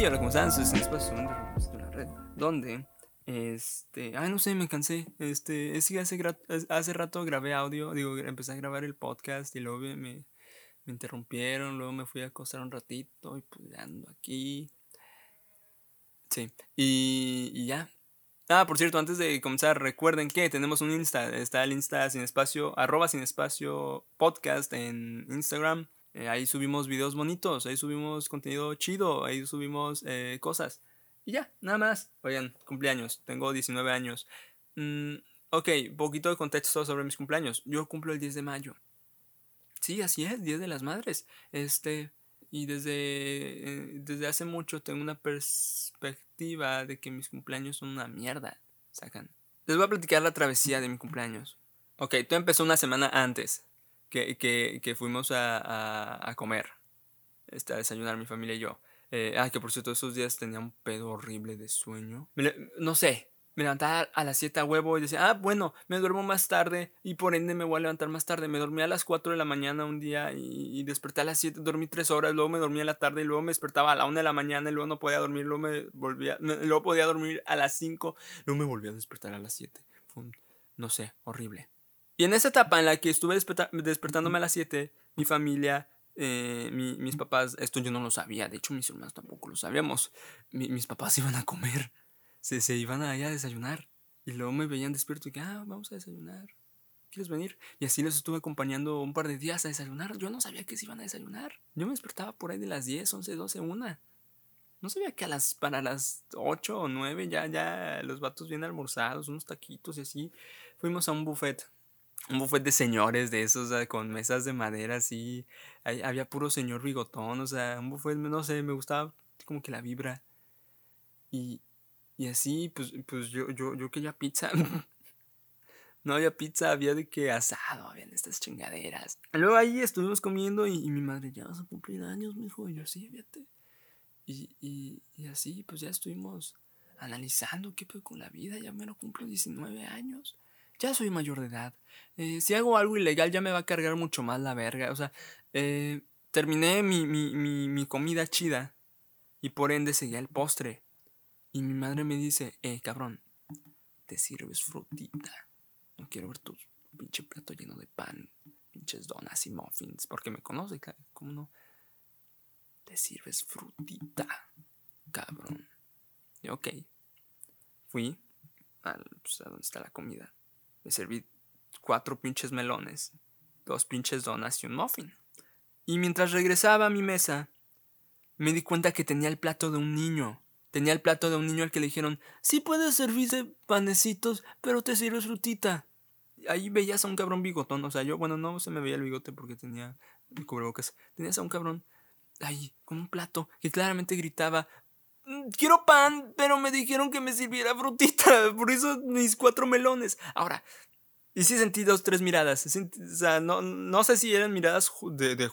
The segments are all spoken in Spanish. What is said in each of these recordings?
Y ahora, Espacio. Donde, este. Ay, no sé, me cansé. Este. Es que hace, hace rato grabé audio. Digo, empecé a grabar el podcast y luego me, me interrumpieron. Luego me fui a acostar un ratito y pues ando aquí. Sí. Y, y ya. Ah, por cierto, antes de comenzar, recuerden que tenemos un Insta. Está el Insta sin espacio, arroba sin espacio podcast en Instagram. Eh, ahí subimos videos bonitos, ahí subimos contenido chido, ahí subimos eh, cosas. Y ya, nada más. Oigan, cumpleaños, tengo 19 años. Mm, ok, poquito de contexto sobre mis cumpleaños. Yo cumplo el 10 de mayo. Sí, así es, 10 de las madres. Este, y desde, eh, desde hace mucho tengo una perspectiva de que mis cumpleaños son una mierda. Sacan. Les voy a platicar la travesía de mi cumpleaños. Ok, todo empezó una semana antes que, que, que fuimos a, a, comer. Este, a desayunar mi familia y yo. Eh, ah, que por cierto, esos días tenía un pedo horrible de sueño. no sé, me levantaba a las 7 a huevo y decía, ah, bueno, me duermo más tarde y por ende me voy a levantar más tarde. Me dormí a las 4 de la mañana un día y, desperté a las 7, dormí 3 horas, luego me dormí a la tarde y luego me despertaba a la 1 de la mañana y luego no podía dormir, luego me volvía, luego podía dormir a las 5, luego me volví a despertar a las 7. no sé, horrible. Y en esa etapa en la que estuve despertándome a las 7, mi familia, eh, mis papás, esto yo no lo sabía, de hecho mis hermanos tampoco lo sabíamos, mis papás iban a comer se, se iban allá a desayunar. Y luego me veían despierto y que, ah, vamos a desayunar. ¿Quieres venir? Y así les estuve acompañando un par de días a desayunar. Yo no sabía que se iban a desayunar. Yo me despertaba por ahí de las 10, 11, 12, 1. No sabía que a las, para las 8 o 9 ya, ya los vatos bien almorzados, unos taquitos y así. Fuimos a un buffet. Un buffet de señores de esos, con mesas de madera así. había puro señor bigotón, o sea, un buffet, no sé, me gustaba como que la vibra. Y, y así, pues, pues yo, yo, yo quería pizza. no había pizza, había de que asado, habían estas chingaderas. Luego ahí estuvimos comiendo y, mi madre, ya vas a cumplir años, me dijo, y yo sí, fíjate. Y, y, y, así, pues ya estuvimos analizando qué pedo con la vida, ya me lo cumplo 19 años. Ya soy mayor de edad. Eh, si hago algo ilegal ya me va a cargar mucho más la verga. O sea, eh, terminé mi, mi, mi, mi comida chida y por ende seguía el postre. Y mi madre me dice, eh, cabrón, te sirves frutita. No quiero ver tu pinche plato lleno de pan, pinches donas y muffins, porque me conoce, ¿cómo no? Te sirves frutita, cabrón. Y ok, fui al, pues, a donde está la comida. Me serví cuatro pinches melones, dos pinches donas y un muffin. Y mientras regresaba a mi mesa, me di cuenta que tenía el plato de un niño Tenía el plato de un niño al que le dijeron, sí puedes servirse panecitos, pero te sirves frutita. Ahí veías a un cabrón bigotón, o sea, yo, bueno, no se me veía el bigote porque tenía el cubrebocas. Tenías a un cabrón ahí, con un plato, que claramente gritaba, quiero pan, pero me dijeron que me sirviera frutita, por eso mis cuatro melones. Ahora, y sí sentí dos, tres miradas, o sea, no, no sé si eran miradas de, de,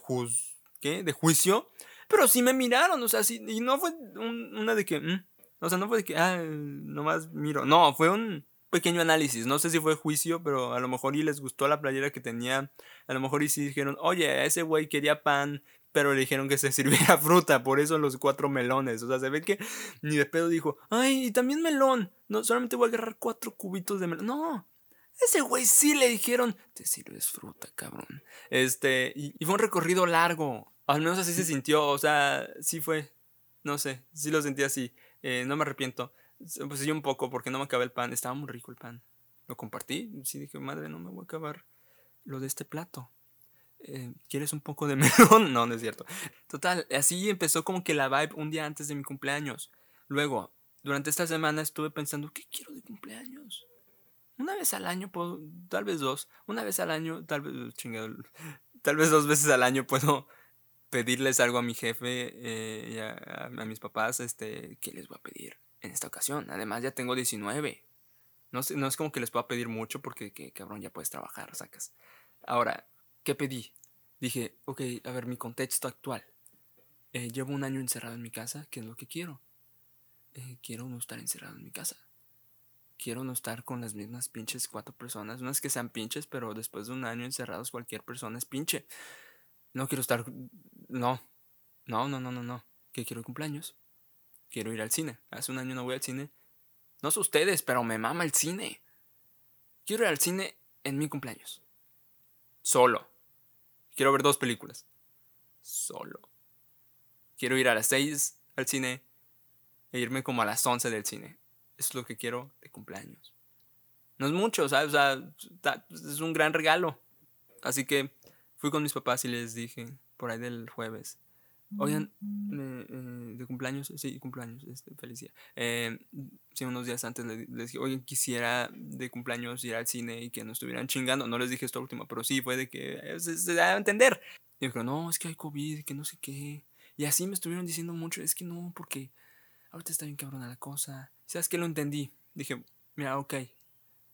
¿qué? de juicio, pero sí me miraron, o sea, sí, y no fue una de que, mm", o sea, no fue de que, ah, nomás miro. No, fue un pequeño análisis. No sé si fue juicio, pero a lo mejor y les gustó la playera que tenía. A lo mejor y sí dijeron, oye, ese güey quería pan, pero le dijeron que se sirviera fruta, por eso los cuatro melones. O sea, se ve que ni de pedo dijo, ay, y también melón. No, solamente voy a agarrar cuatro cubitos de melón. No. Ese güey sí le dijeron, te sirves fruta, cabrón. Este, y, y fue un recorrido largo. Al menos así se sintió, o sea, sí fue. No sé, sí lo sentí así. Eh, no me arrepiento. Pues sí, un poco, porque no me acabé el pan. Estaba muy rico el pan. Lo compartí. Sí dije, madre, no me voy a acabar lo de este plato. Eh, ¿Quieres un poco de melón? No, no es cierto. Total, así empezó como que la vibe un día antes de mi cumpleaños. Luego, durante esta semana estuve pensando, ¿qué quiero de cumpleaños? Una vez al año puedo, tal vez dos. Una vez al año, tal vez, chingado, tal vez dos veces al año puedo pedirles algo a mi jefe eh, y a, mis papás, este, ¿qué les voy a pedir en esta ocasión? Además ya tengo 19. No, no es como que les pueda pedir mucho porque, que, cabrón, ya puedes trabajar, sacas. Ahora, ¿qué pedí? Dije, ok, a ver, mi contexto actual. Eh, llevo un año encerrado en mi casa, ¿qué es lo que quiero? Eh, quiero no estar encerrado en mi casa. Quiero no estar con las mismas pinches cuatro personas. No es que sean pinches, pero después de un año encerrados cualquier persona es pinche. No quiero estar no, no, no, no, no, no. Que quiero cumpleaños. quiero ir al cine. Hace un año no voy al cine. No sé ustedes, pero me mama el cine. Quiero ir al cine en mi cumpleaños. Solo. Quiero ver dos películas. Solo. Quiero ir a las 6 al cine e irme como a las 11 del cine. es lo que quiero de cumpleaños. No es mucho, ¿sabes? O sea, es un gran regalo. Así que fui con mis papás y les dije, por ahí del jueves, Oigan, eh, de cumpleaños, sí, cumpleaños, este, felicidad. Eh, sí, unos días antes les, dije, oigan, quisiera de cumpleaños ir al cine y que no estuvieran chingando. No les dije esto último, pero sí, fue de que eh, se, da a entender. Y dijo, no, es que hay COVID, que no sé qué. Y así me estuvieron diciendo mucho, es que no, porque ahorita está bien cabrona la cosa. ¿Sabes qué? Lo entendí. Dije, mira, ok,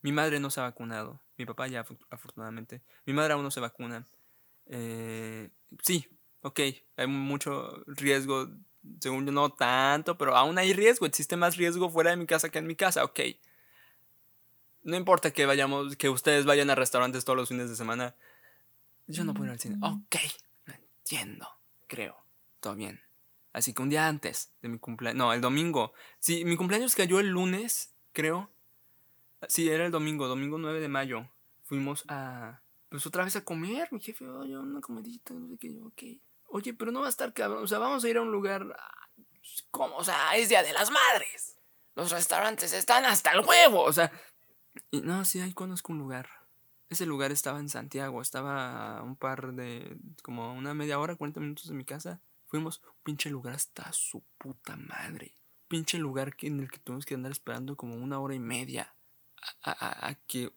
mi madre no se ha vacunado. Mi papá ya, afortunadamente. Mi madre aún no se vacuna. Eh, sí, ok, hay mucho riesgo, según yo no tanto, pero aún hay riesgo, existe más riesgo fuera de mi casa que en mi casa, ok. No importa que vayamos, que ustedes vayan a restaurantes todos los fines de semana, yo no puedo ir al cine. Ok, lo entiendo, creo, todo bien. Así que un día antes de mi cumpleaños, no, el domingo, sí, mi cumpleaños cayó el lunes, creo. Sí, era el domingo, domingo 9 de mayo. Fuimos a, pues otra vez a comer, mi jefe, oye, una comidita, no sé qué, yo, ok. Oye, pero no va a estar cabrón. O sea, vamos a ir a un lugar. ¿Cómo? O sea, es Día de las Madres. Los restaurantes están hasta el huevo. O sea. Y no, sí, ahí conozco un lugar. Ese lugar estaba en Santiago. Estaba a un par de. como una media hora, 40 minutos de mi casa. Fuimos. Pinche lugar hasta su puta madre. Pinche lugar en el que tuvimos que andar esperando como una hora y media. A, a que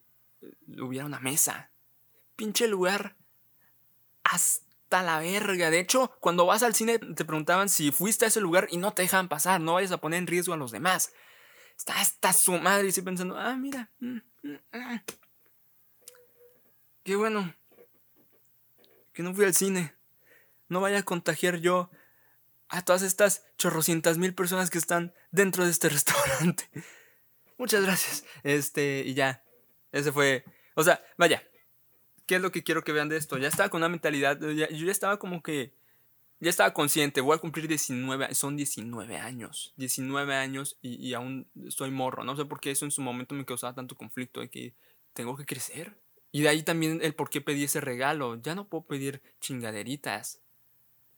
hubiera una mesa. Pinche lugar. Hasta la verga. De hecho, cuando vas al cine te preguntaban si fuiste a ese lugar y no te dejan pasar, no vayas a poner en riesgo a los demás. Está hasta su madre y estoy pensando, ah, mira. Mm, mm, mm. Qué bueno. Que no fui al cine. No vaya a contagiar yo a todas estas chorrocientas mil personas que están dentro de este restaurante. Muchas gracias. Este, y ya. Ese fue. O sea, vaya, ¿qué es lo que quiero que vean de esto? Ya estaba con una mentalidad, yo ya estaba como que, ya estaba consciente, voy a cumplir 19, son 19 años, 19 años y, aún soy morro, no sé por qué eso en su momento me causaba tanto conflicto de que tengo que crecer. Y de ahí también el por qué pedí ese regalo, ya no puedo pedir chingaderitas,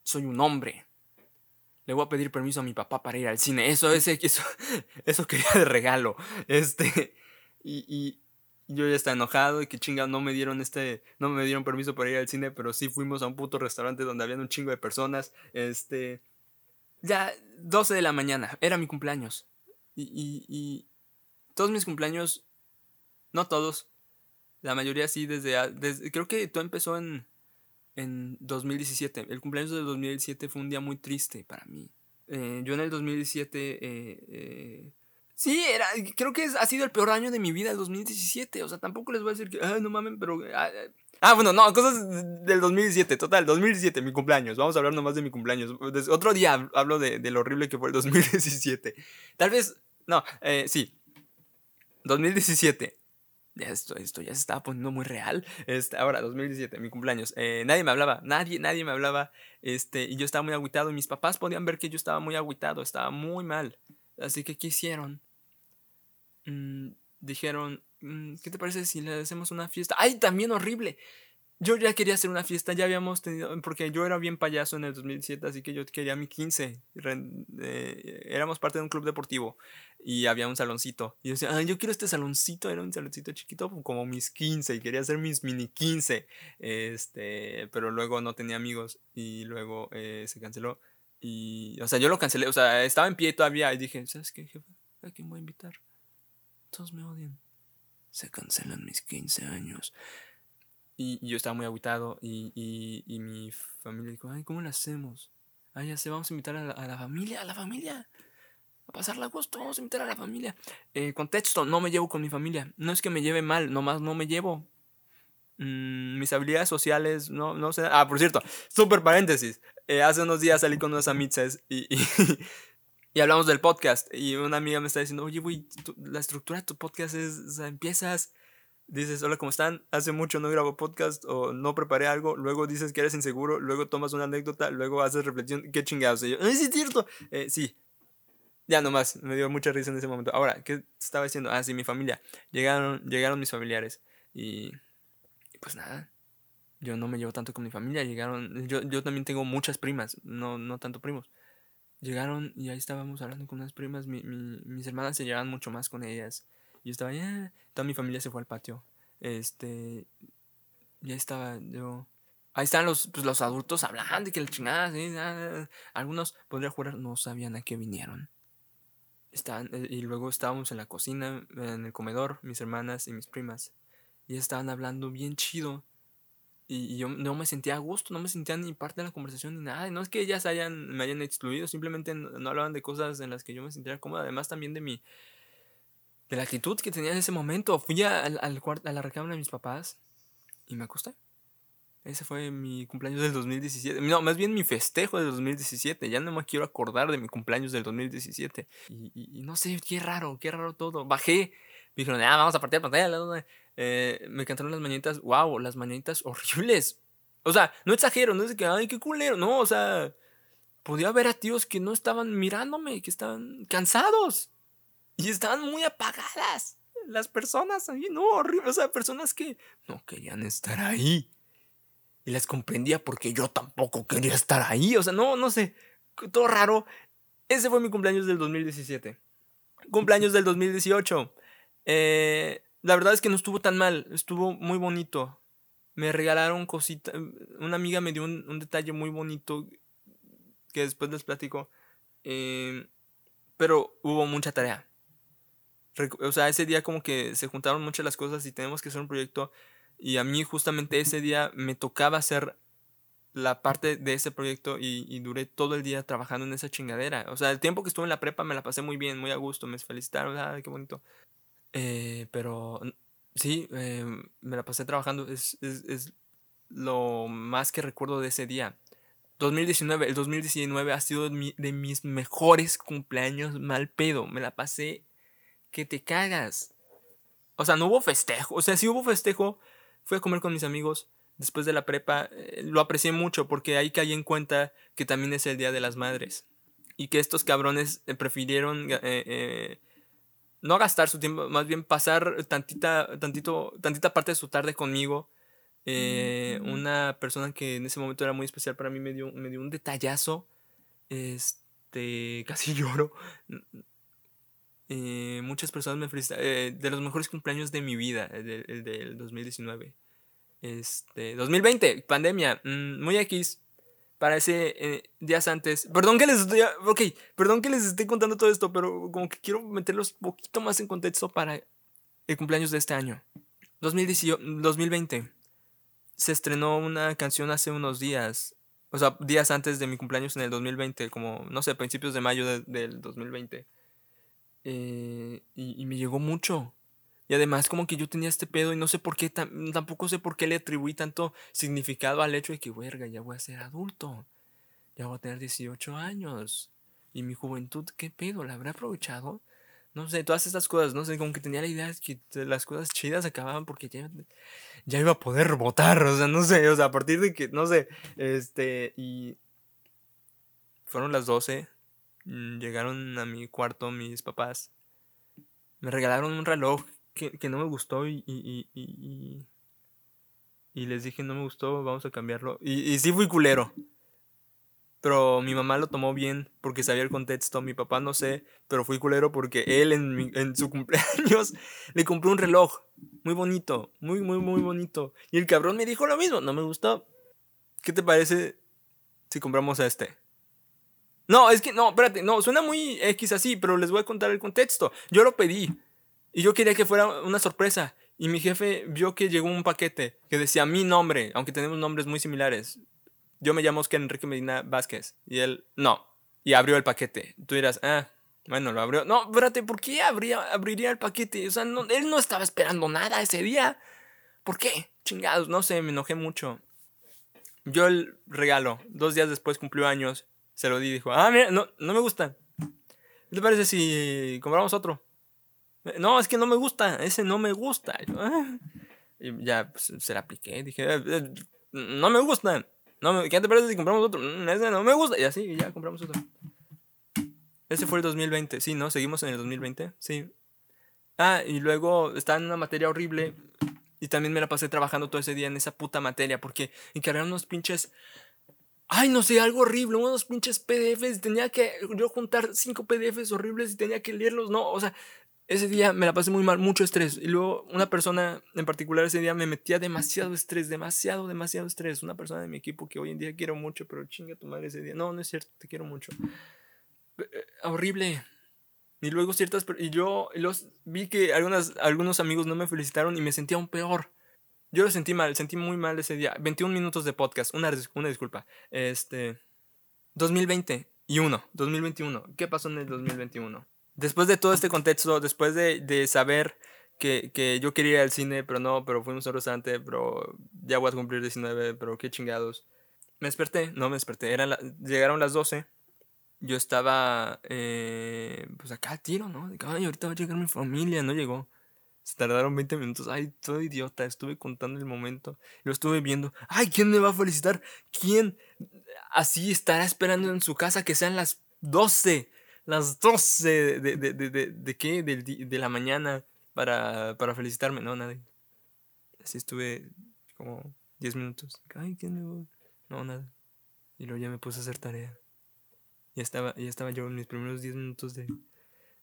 soy un hombre. Le voy a pedir permiso a mi papá para ir al cine. Eso, eso, eso, eso quería de regalo. Este. y, yo ya estaba enojado y que chinga no me dieron este, no me dieron permiso para ir al cine, pero sí fuimos a un puto restaurante donde había un chingo de personas, este, ya 12 de la mañana, era mi cumpleaños. Y, y, todos mis cumpleaños, no todos, la mayoría sí, desde, creo que todo empezó en, en 2017. El cumpleaños de 2017 fue un día muy triste para mí. Eh, yo en el 2017 eh, eh, Sí, era, creo que ha sido el peor año de mi vida, el 2017. O sea, tampoco les voy a decir que, no mamen, pero... Ah, ah bueno, no, cosas del 2017, total, 2017, mi cumpleaños. Vamos a hablar nomás de mi cumpleaños. Otro día hablo de, lo horrible que fue el 2017. Tal vez, no, eh, sí. 2017. Ya esto, esto ya se estaba poniendo muy real. Este, ahora, 2017, mi cumpleaños. Eh, nadie me hablaba, nadie, nadie me hablaba. Este, y yo estaba muy agüitado. Y mis papás podían ver que yo estaba muy agüitado, estaba muy mal. Así que, ¿qué hicieron? Mm, dijeron, mm, ¿qué te parece si le hacemos una fiesta? ¡Ay, también horrible! Yo ya quería hacer una fiesta, ya habíamos tenido, porque yo era bien payaso en el 2007, así que yo quería mi 15. Eh, éramos parte de un club deportivo y había un saloncito. Y yo decía, yo quiero este saloncito, era un saloncito chiquito como mis 15 y quería hacer mis mini 15. Este, pero luego no tenía amigos y luego eh, se canceló. Y, o sea, yo lo cancelé, o sea, estaba en pie todavía y dije, ¿sabes qué, jefe? ¿A quién voy a invitar? Todos me odian. Se cancelan mis 15 años. Y, yo estaba muy aguitado y, y, mi familia dijo, ay, ¿cómo lo hacemos? Ay, ya sé, vamos a invitar a la, familia, a la familia. A pasarla a gusto, vamos a invitar a la familia. Eh, contexto, no me llevo con mi familia. No es que me lleve mal, nomás no me llevo. Mm, mis habilidades sociales, no, no sé. Ah, por cierto, súper paréntesis. Eh, hace unos días salí con unos amiches y, y hablamos del podcast. Y una amiga me está diciendo, oye, güey, la estructura de tu podcast es, empiezas, dices, hola, ¿cómo están? Hace mucho no grabo podcast o no preparé algo, luego dices que eres inseguro, luego tomas una anécdota, luego haces reflexión, qué chingados. Y yo, ¡ay, sí es cierto! Eh, sí, Ya nomás, me dio mucha risa en ese momento. Ahora, ¿qué estaba diciendo? Ah, sí, mi familia. Llegaron, llegaron mis familiares. Y, y pues nada, yo no me llevo tanto con mi familia. Llegaron, yo, yo también tengo muchas primas, no, no tanto primos. Llegaron y ahí estábamos hablando con unas primas. Mi, mi, mis hermanas se llevaban mucho más con ellas. Y estaba, ya, toda mi familia se fue al patio. Este, ya estaba yo. Ahí estaban los, pues, los adultos hablando y que la chingada, ¿sí? algunos, podría jurar, no sabían a qué vinieron. Eh, y luego estábamos en la cocina, en el comedor, mis hermanas y mis primas. Y estaban hablando bien chido. Y, yo no me sentía a gusto, no me sentía ni parte de la conversación ni nada. no es que ellas me hayan excluido, simplemente no, hablaban de cosas en las que yo me sentía cómoda. Además también de mi, de la actitud que tenía en ese momento. Fui al, al, a la recámara de mis papás y me acosté. Ese fue mi cumpleaños del 2017. No, más bien mi festejo del 2017. Ya no me quiero acordar de mi cumpleaños del 2017. Y, no sé, qué raro, qué raro todo. Bajé. Me dijeron, ah, vamos a partir la pantalla. Eh, me cantaron las mañanitas, wow, las mañanitas horribles. O sea, no exagero, no es que, ay, qué culero, no, o sea, podía ver a tíos que no estaban mirándome, que estaban cansados y estaban muy apagadas. Las personas ahí, no, horrible, o sea, personas que no querían estar ahí. Y las comprendía porque yo tampoco quería estar ahí, o sea, no, no sé, todo raro. Ese fue mi cumpleaños del 2017. Cumpleaños del 2018. Eh, la verdad es que no estuvo tan mal, estuvo muy bonito. Me regalaron cositas, una amiga me dio un, detalle muy bonito que después les platico. Em, pero hubo mucha tarea. O sea, ese día como que se juntaron muchas las cosas y tenemos que hacer un proyecto. Y a mí justamente ese día me tocaba hacer la parte de ese proyecto y, duré todo el día trabajando en esa chingadera. O sea, el tiempo que estuve en la prepa me la pasé muy bien, muy a gusto, me felicitaron, ay, qué bonito. Eh, pero sí, eh, me la pasé trabajando. Es, es, lo más que recuerdo de ese día. 2019, el 2019 ha sido de, mis mejores cumpleaños mal pedo. Me la pasé que te cagas. O sea, no hubo festejo. O sea, sí hubo festejo. Fui a comer con mis amigos después de la prepa. Eh, lo aprecié mucho porque ahí caí en cuenta que también es el Día de las Madres. Y que estos cabrones prefirieron no gastar su tiempo, más bien pasar tantita, tantito, tantita parte de su tarde conmigo. Eh, una persona que en ese momento era muy especial para mí me dio, me dio un detallazo. Este, casi lloro. Eh, muchas personas me felicitaron. Eh, de los mejores cumpleaños de mi vida, el, del 2019. Este, 2020, pandemia. Mm, muy X parece eh, días antes. Perdón que les estoy. Ok, perdón que les esté contando todo esto, pero como que quiero meterlos un poquito más en contexto para el cumpleaños de este año. 2020. Se estrenó una canción hace unos días. O sea, días antes de mi cumpleaños en el 2020, como, no sé, principios de mayo del 2020. Eh, y, y me llegó mucho. Y además como que yo tenía este pedo y no sé por qué, tampoco sé por qué le atribuí tanto significado al hecho de que, verga, ya voy a ser adulto. Ya voy a tener 18 años. Y mi juventud, ¿qué pedo? ¿La habré aprovechado? No sé, todas estas cosas, no sé, como que tenía la idea de que las cosas chidas acababan porque ya, ya iba a poder votar, o sea, no sé, o sea, a partir de que, no sé, este, y fueron las 12, mm, llegaron a mi cuarto mis papás, me regalaron un reloj que, no me gustó y, y, y, y, les dije no me gustó, vamos a cambiarlo. Y, y sí fui culero. Pero mi mamá lo tomó bien porque sabía el contexto. Mi papá no sé, pero fui culero porque él en, en su cumpleaños le compró un reloj. Muy bonito, muy, muy, muy bonito. Y el cabrón me dijo lo mismo, no me gustó. ¿Qué te parece si compramos este? No, es que no, espérate, no, suena muy X así, pero les voy a contar el contexto. Yo lo pedí. Y yo quería que fuera una sorpresa. Y mi jefe vio que llegó un paquete que decía mi nombre, aunque tenemos nombres muy similares. Yo me llamo Oscar Enrique Medina Vázquez. Y él, no. Y abrió el paquete. Tú dirás, ah, bueno, lo abrió. No, espérate, ¿por qué abría, abriría el paquete? O sea, él no estaba esperando nada ese día. ¿Por qué? Chingados, no sé, me enojé mucho. Yo el regalo, dos días después cumplió años, se lo di y dijo, ah, mira, no, no me gusta. ¿Qué te parece si compramos otro? No, es que no me gusta, ese no me gusta. Ah". Y ya pues, se la apliqué, dije, eh, eh, no me gusta. No ¿Qué te parece si compramos otro? Mm, ese no me gusta. Y así, ya compramos otro. Ese fue el 2020, sí, ¿no? Seguimos en el 2020, sí. Ah, y luego estaba en una materia horrible y también me la pasé trabajando todo ese día en esa puta materia porque encargaron unos pinches... Ay, no sé, algo horrible, unos pinches PDFs. Tenía que yo juntar cinco PDFs horribles y tenía que leerlos. No, o sea, ese día me la pasé muy mal, mucho estrés. Y luego una persona en particular ese día me metía demasiado estrés, demasiado, demasiado estrés. Una persona de mi equipo que hoy en día quiero mucho, pero chinga tu madre ese día. No, no es cierto, te quiero mucho. Eh, horrible. Y luego ciertas... Y yo los vi que algunas, algunos amigos no me felicitaron y me sentía aún peor. Yo lo sentí mal, sentí muy mal ese día. 21 minutos de podcast, una, una disculpa. Este... 2020 y 1, 2021. ¿Qué pasó en el 2021? Después de todo este contexto, después de, de saber que, que, yo quería ir al cine, pero no, pero fuimos a un restaurante, pero ya voy a cumplir 19, pero qué chingados. Me desperté, no me desperté, llegaron las 12 yo estaba, eh, pues acá al tiro, ¿no? Ay, ahorita va a llegar mi familia, no llegó. Se tardaron 20 minutos. Ay, todo idiota. Estuve contando el momento. Lo estuve viendo. Ay, ¿quién me va a felicitar? ¿Quién así estará esperando en su casa que sean las 12? Las 12 de, de, de, de, de qué? De, de, la mañana para, para felicitarme. No, nadie. Así estuve como 10 minutos. Ay, ¿quién me va? No, nada. Y luego ya me puse a hacer tarea. Ya estaba, ya estaba yo en mis primeros 10 minutos de,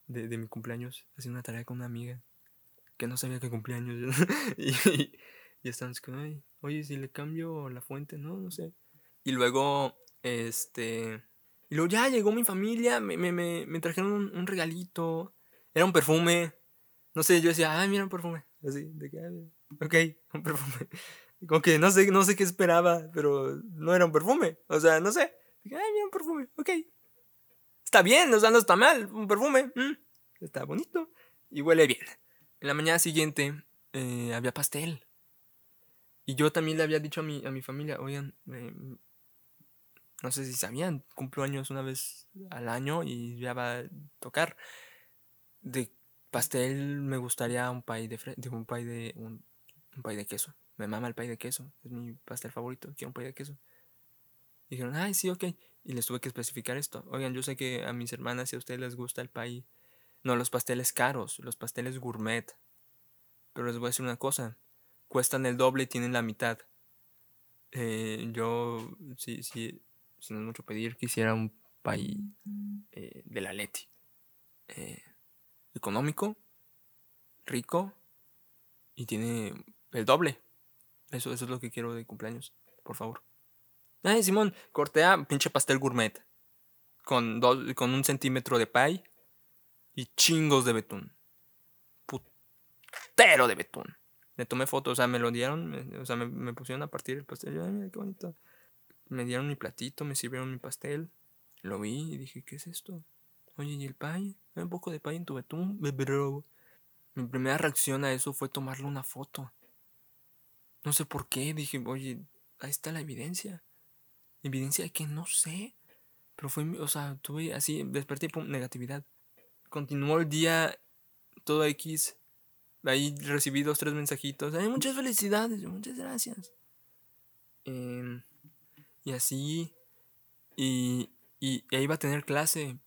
de, mi cumpleaños haciendo una tarea con una amiga que no sabía que cumplía años. y, y, y estábamos como, oye, si le cambio la fuente, no, no sé. Y luego, este. Y luego ya llegó mi familia, me, me, me, me trajeron un, regalito. Era un perfume. No sé, yo decía, ay, mira un perfume. Así, de que, ok, un perfume. Como que no sé, no sé qué esperaba, pero no era un perfume. O sea, no sé. Dije, ay, mira un perfume, ok está bien, o sea, no está mal, un perfume, mm, está bonito y huele bien. En la mañana siguiente eh, había pastel. Y yo también le había dicho a mi, a mi familia, oigan, no sé si sabían, cumplo años una vez al año y ya va a tocar. De pastel me gustaría un pay de, un pay de un, pay de queso. Me mama el pay de queso, es mi pastel favorito, quiero un pay de queso. Y dijeron, ay, sí, ok. Y les tuve que especificar esto. Oigan, yo sé que a mis hermanas y a ustedes les gusta el país. No, los pasteles caros, los pasteles gourmet. Pero les voy a decir una cosa. Cuestan el doble y tienen la mitad. Eh, yo, sí, sí, si no es mucho pedir, quisiera un país eh, de la Leti. Eh, económico, rico y tiene el doble. Eso, eso es lo que quiero de cumpleaños, por favor. Ay, Simón, cortea pinche pastel gourmet. Con, dos, con un centímetro de pay y chingos de betún. Putero de betún. Le tomé fotos, o sea, me lo dieron, o sea, me, pusieron a partir el pastel. Yo, ay, mira qué bonito. Me dieron mi platito, me sirvieron mi pastel. Lo vi y dije, ¿qué es esto? Oye, ¿y el pay? ¿Hay un poco de pay en tu betún? Bro. Mi primera reacción a eso fue tomarle una foto. No sé por qué, dije, oye, ahí está la evidencia evidencia de que no sé. Pero fue, o sea, tuve así, desperté pum, negatividad. Continuó el día todo X. Ahí recibí dos, tres mensajitos. Ay, muchas felicidades, muchas gracias. Em, y así. Y, y, ahí iba a tener clase.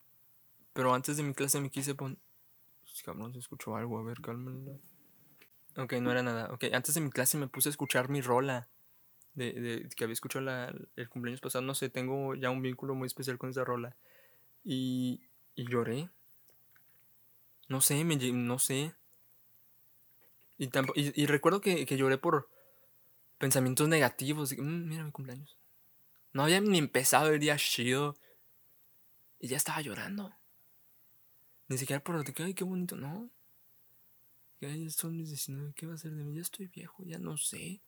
Pero antes de mi clase me quise poner. Cabrón, se escuchó algo. A ver, cálmala. Ok, no era nada. Ok, antes de mi clase me puse a escuchar mi rola de, que había escuchado la, el cumpleaños pasado, no sé, tengo ya un vínculo muy especial con esa rola. Y, y lloré. No sé, me, no sé. Y, y, recuerdo que, que, lloré por pensamientos negativos. Mm, mira mi cumpleaños. No había ni empezado el día chido. Y ya estaba llorando. Ni siquiera por lo que, ay, qué bonito, no. Ya son mis 19, ¿qué va a ser de mí? Ya estoy viejo, ya no sé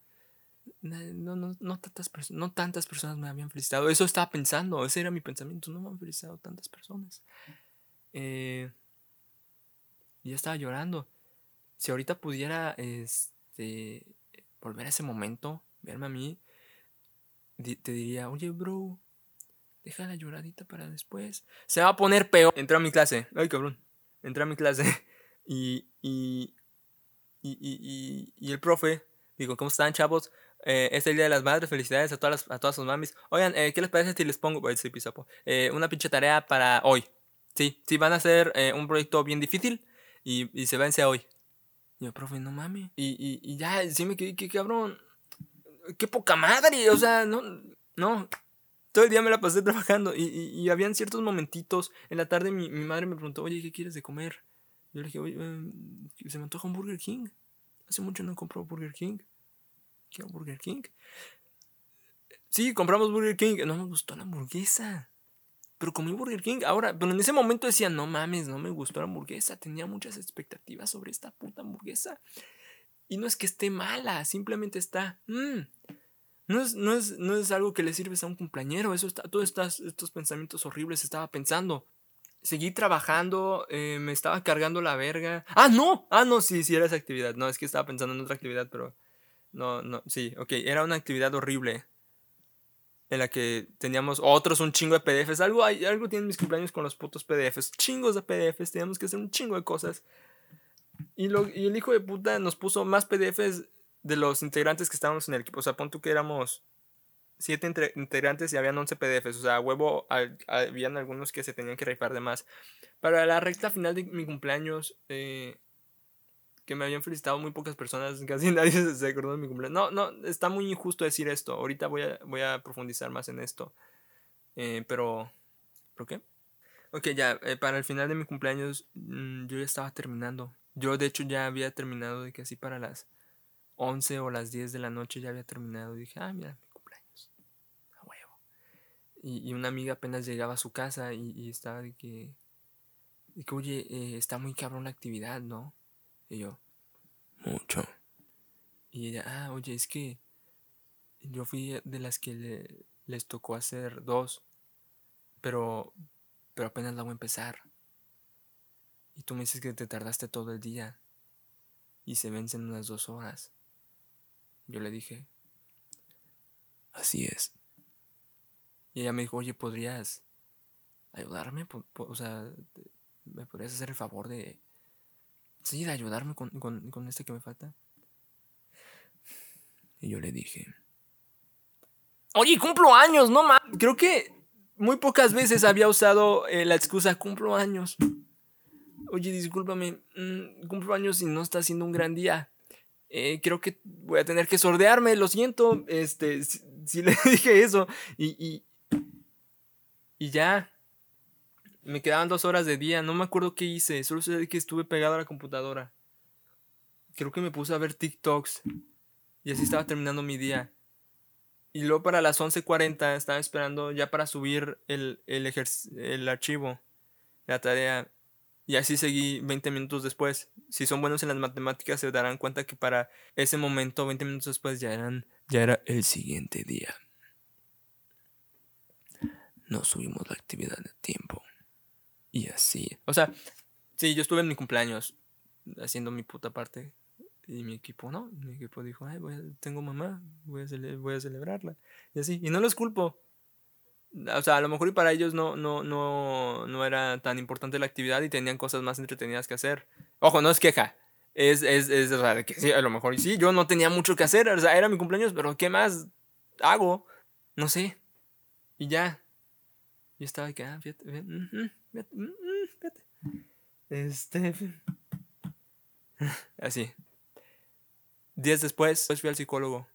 no, no, no, tantas no tantas personas me habían felicitado. Eso estaba pensando, ese era mi pensamiento. No me han felicitado tantas personas. Eh, ya estaba llorando. Si ahorita pudiera este, volver a ese momento, verme a mí, te diría, oye, bro, deja la lloradita para después. Se va a poner peor. Entré a mi clase. Ay, cabrón. Entré a mi clase. Y, y, y, y, el profe, digo, ¿cómo están, chavos? Eh, es el Día de las Madres, felicidades a todas, a todas sus mamis. Oigan, eh, ¿qué les parece si les pongo, eh, una pinche tarea para hoy? Sí, sí, van a hacer eh, un proyecto bien difícil y, y se vence hoy. Y yo, profe, no mames. Y, y, y ya, sí me quedé, qué cabrón. Qué poca madre. O sea, no, no. Todo el día me la pasé trabajando. Y, y, y habían ciertos momentitos. En la tarde mi, mi, madre me preguntó, oye, ¿qué quieres de comer? Yo le dije, oye, eh, se me antoja un Burger King. Hace mucho no compro Burger King. Quiero Burger King. Sí, compramos Burger King. No me gustó la hamburguesa. Pero comí Burger King. Ahora, pero en ese momento decía, no mames, no me gustó la hamburguesa. Tenía muchas expectativas sobre esta puta hamburguesa. Y no es que esté mala, simplemente está. Mmm, no, es, no, es, no es algo que le sirves a un cumpleañero. Eso está, todos estos, estos pensamientos horribles estaba pensando. Seguí trabajando, eh, me estaba cargando la verga. Ah, no, ah, no, sí, sí, era esa actividad. No, es que estaba pensando en otra actividad, pero. No, no, sí, ok, era una actividad horrible en la que teníamos otros un chingo de PDFs. Algo, hay, algo tienen mis cumpleaños con los putos PDFs. Chingos de PDFs. Teníamos que hacer un chingo de cosas. Y, lo, y el hijo de puta nos puso más PDFs de los integrantes que estábamos en el equipo. O sea, pon tú que éramos siete integrantes y habían 11 PDFs. O sea, huevo, habían algunos que se tenían que rifar de más. Para la recta final de mi cumpleaños, eh, que me habían felicitado muy pocas personas, casi nadie se acordó de mi cumpleaños. No, no, está muy injusto decir esto. Ahorita voy a, voy a profundizar más en esto. Eh, pero, ¿por qué? Ok, ya, eh, para el final de mi cumpleaños mmm, yo ya estaba terminando. Yo de hecho ya había terminado de que así para las 11 o las 10 de la noche ya había terminado. Y dije, ah, mira, mi cumpleaños. A huevo. Y, y, una amiga apenas llegaba a su casa y, estaba de que, de que oye, eh, está muy cabrón la actividad, ¿no? Y yo, mucho. Y ella, ah, oye, es que yo fui de las que le, les tocó hacer dos, pero, pero apenas la voy a empezar. Y tú me dices que te tardaste todo el día y se vencen unas dos horas. Yo le dije, así es. Y ella me dijo, oye, ¿podrías ayudarme? O sea, ¿me podrías hacer el favor de Sí, de ayudarme con, con, con este que me falta. Y yo le dije, oye, cumplo años, no más. Creo que muy pocas veces había usado eh, la excusa cumplo años. Oye, discúlpame, mmm, cumplo años y no está siendo un gran día. Eh, creo que voy a tener que sordearme, lo siento. Este, si, si le dije eso. Y, y, y ya, me quedaban dos horas de día, no me acuerdo qué hice, solo sé que estuve pegado a la computadora. Creo que me puse a ver TikToks. Y así estaba terminando mi día. Y luego para las 11.40 estaba esperando ya para subir el, el, el archivo, la tarea. Y así seguí 20 minutos después. Si son buenos en las matemáticas se darán cuenta que para ese momento, 20 minutos después, ya, eran, ya era el siguiente día. No subimos la actividad de tiempo. Y así. O sea, sí, yo estuve en mi cumpleaños haciendo mi puta parte. Y mi equipo, ¿no? Mi equipo dijo, ay, voy a, tengo mamá, voy a, voy a celebrarla. Y así. Y no los culpo. O sea, a lo mejor y para ellos no, no, no, no era tan importante la actividad y tenían cosas más entretenidas que hacer. Ojo, no es queja. Es, es, es, o que sí, a lo mejor y sí, yo no tenía mucho que hacer. O sea, era mi cumpleaños, pero ¿qué más hago? No sé. Y ya. Y estaba que, ah, fíjate, fíjate, fíjate, Este. Así. Días después, pues fui al psicólogo.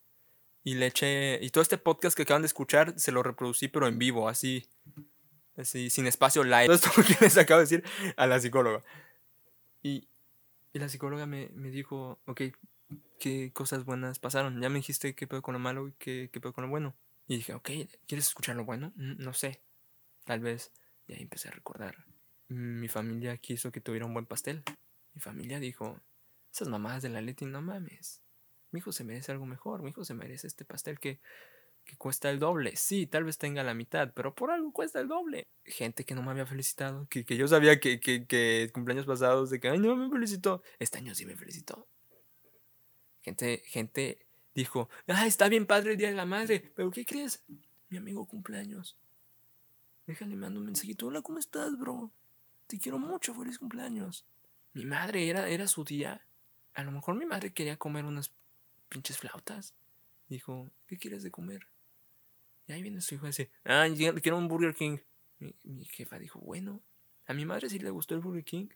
Y le eché. Y todo este podcast que acaban de escuchar se lo reproducí, pero en vivo, así. Así, sin espacio live. Esto que les acabo de decir a la psicóloga. Y, y la psicóloga me, me, dijo, ok, ¿qué cosas buenas pasaron? Ya me dijiste qué pedo con lo malo y qué, qué pedo con lo bueno. Y dije, ok, ¿quieres escuchar lo bueno? Mm, no sé tal vez. Y ahí empecé a recordar. Mi familia quiso que tuviera un buen pastel. Mi familia dijo, esas mamás de la Leti, no mames. Mi hijo se merece algo mejor. Mi hijo se merece este pastel que, que cuesta el doble. Sí, tal vez tenga la mitad, pero por algo cuesta el doble. Gente que no me había felicitado, que, que yo sabía que, que, cumpleaños pasados de que, ay, no me felicitó. Este año sí me felicitó. Gente, gente dijo, ah, está bien padre el Día de la Madre, pero ¿qué crees? Mi amigo cumpleaños. Déjale, mando un mensajito. Hola, ¿cómo estás, bro? Te quiero mucho, feliz cumpleaños. Mi madre era, era su día. A lo mejor mi madre quería comer unas pinches flautas. Dijo, ¿qué quieres de comer? Y ahí viene su hijo y dice, ah, quiero un Burger King. Mi, jefa dijo, bueno. A mi madre sí le gustó el Burger King.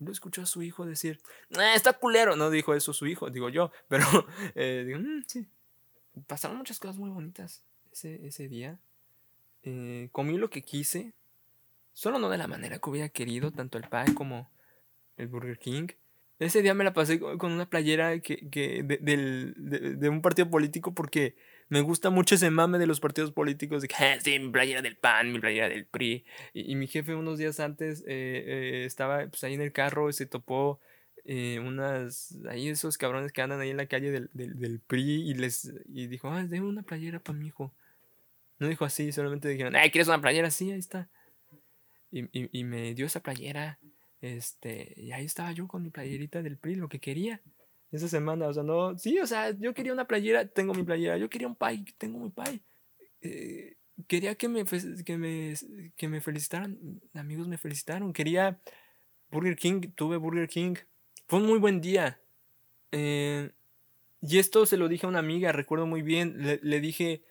Lo escuchó a su hijo decir, eh, está culero. No dijo eso su hijo, digo yo. Pero eh, digo, mm, sí. Pasaron muchas cosas muy bonitas ese, ese día. Eh, comí lo que quise. Solo no de la manera que hubiera querido, tanto el pie como el Burger King. Ese día me la pasé con una playera que, que de, de, un partido político porque me gusta mucho ese mame de los partidos políticos. De que, ah, sí, mi playera del PAN, mi playera del PRI. Y, mi jefe unos días antes eh, eh, estaba pues, ahí en el carro y se topó eh, unas... Ahí esos cabrones que andan ahí en la calle del, del, PRI y les y dijo, ah, déme una playera para mi hijo. No dijo así, solamente dijeron, ay, ¿quieres una playera? Sí, ahí está. Y, y, y me dio esa playera. Este, y ahí estaba yo con mi playerita del PRI, lo que quería. Esa semana, o sea, no, sí, o sea, yo quería una playera, tengo mi playera, yo quería un pie, tengo mi pie. Eh, quería que me, que, me, que me felicitaran, amigos me felicitaron, quería Burger King, tuve Burger King, fue un muy buen día. Eh, y esto se lo dije a una amiga, recuerdo muy bien, le, le dije,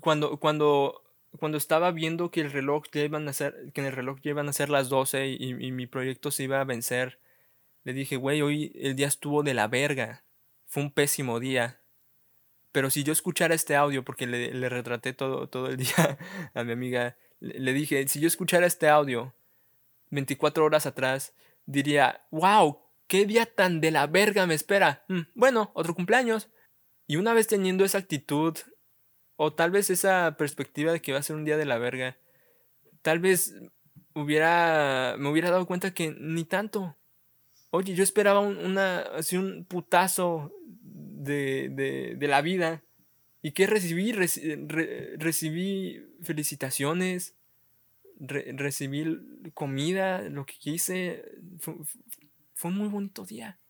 cuando, cuando cuando estaba viendo que el reloj iban a ser, que en el reloj ya iban a ser las 12 y, mi proyecto se iba a vencer, le dije, güey, hoy el día estuvo de la verga. Fue un pésimo día. Pero si yo escuchara este audio, porque le, retraté todo, todo el día a mi amiga, le, dije, si yo escuchara este audio 24 horas atrás, diría, wow, qué día tan de la verga me espera. Mm, bueno, otro cumpleaños. Y una vez teniendo esa actitud o tal vez esa perspectiva de que va a ser un día de la verga. Tal vez hubiera. me hubiera dado cuenta que ni tanto. Oye, yo esperaba un, así un putazo de, de, de la vida. ¿Y qué recibí? recibí felicitaciones, recibí comida, lo que quise. Fue, un muy bonito día.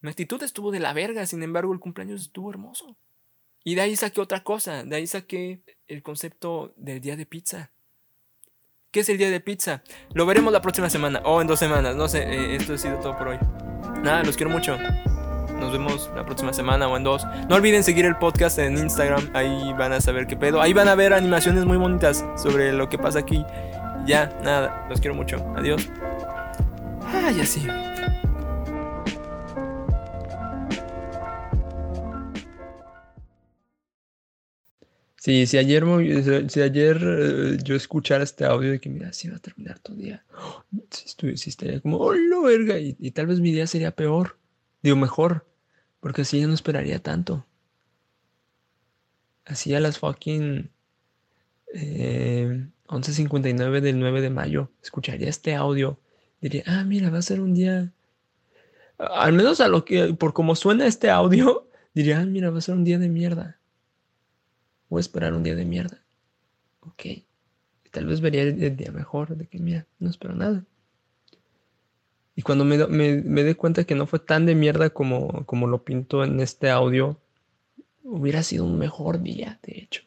Mi actitud estuvo de la verga, sin embargo el cumpleaños estuvo hermoso. Y de ahí saqué otra cosa, de ahí saqué el concepto del día de pizza. ¿Qué es el día de pizza? Lo veremos la próxima semana o en dos semanas, no sé, eh, esto ha sido todo por hoy. Nada, los quiero mucho. Nos vemos la próxima semana o en dos. No olviden seguir el podcast en Instagram, ahí van a saber qué pedo. Ahí van a ver animaciones muy bonitas sobre lo que pasa aquí. Ya, nada, los quiero mucho. Adiós. Ay, así. Sí, si ayer, ayer eh, yo escuchara este audio de que, mira, si va a terminar tu día, si, si estaría como, oh, no, verga, y, tal vez mi día sería peor, digo, mejor, porque así ya no esperaría tanto. Así a las fucking eh, 11.59 del 9 de mayo, escucharía este audio, diría, ah, mira, va a ser un día, al menos a lo que, por como suena este audio, diría, ah, mira, va a ser un día de mierda. A esperar un día de mierda. Ok. Tal vez vería el, día mejor de que, mira, no espero nada. Y cuando me, me, dé cuenta que no fue tan de mierda como, como lo pinto en este audio, hubiera sido un mejor día, de hecho.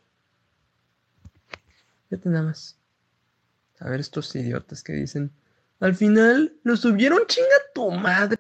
Fíjate nada más. A ver estos idiotas que dicen, al final lo subieron chinga tu madre.